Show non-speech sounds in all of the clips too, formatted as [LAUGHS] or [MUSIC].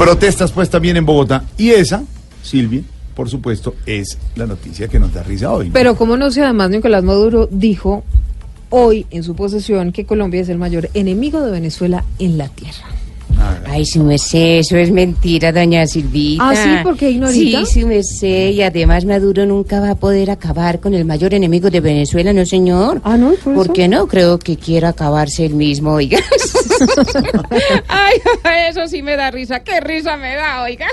Protestas pues también en Bogotá. Y esa, Silvia, por supuesto, es la noticia que nos da risa hoy. ¿no? Pero como no sé, además Nicolás Maduro dijo hoy en su posesión que Colombia es el mayor enemigo de Venezuela en la tierra. Ay, su merced, eso es mentira, doña Silvita. ¿Ah, sí? ¿Por qué, Ignorita? Sí, su merced, y además Maduro nunca va a poder acabar con el mayor enemigo de Venezuela, ¿no, señor? Ah, ¿no? ¿Y por eso? qué no? Creo que quiere acabarse él mismo, oiga. [LAUGHS] [LAUGHS] Ay, eso sí me da risa. ¿Qué risa me da, oiga?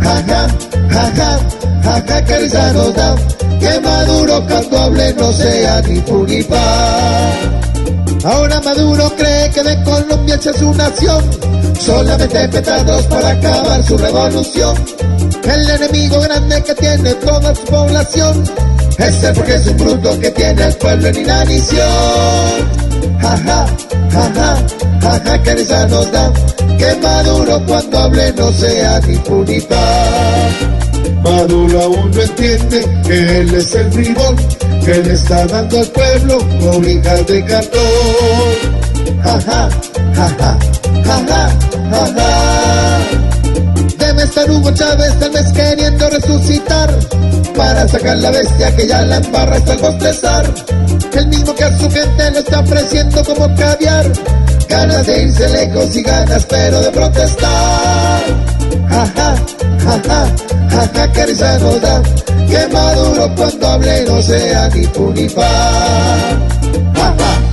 Jaja, jaja, jaja, que risa nos da, que Maduro cuando hable no sea ni fu ni fa. Ahora Maduro cree que de Colombia es su nación, solamente petrados para acabar su revolución. El enemigo grande que tiene toda su población, ese porque es un bruto que tiene el pueblo en inanición. Jaja, jaja, que risa nos da, que Maduro cuando hable no sea ni fu ni fa. Maduro aún no entiende que él es el bribón que le está dando al pueblo cobijas de cartón. Jaja, jaja, jaja, jaja. Debe estar Hugo Chávez tal vez queriendo resucitar para sacar la bestia que ya la embarra hasta el bostezar. El mismo que a su gente irse lejos y ganas pero de protestar. Jaja, jaja, jaja, que risa nos da. Que Maduro cuando hable no sea ni fu ni fa. Jaja.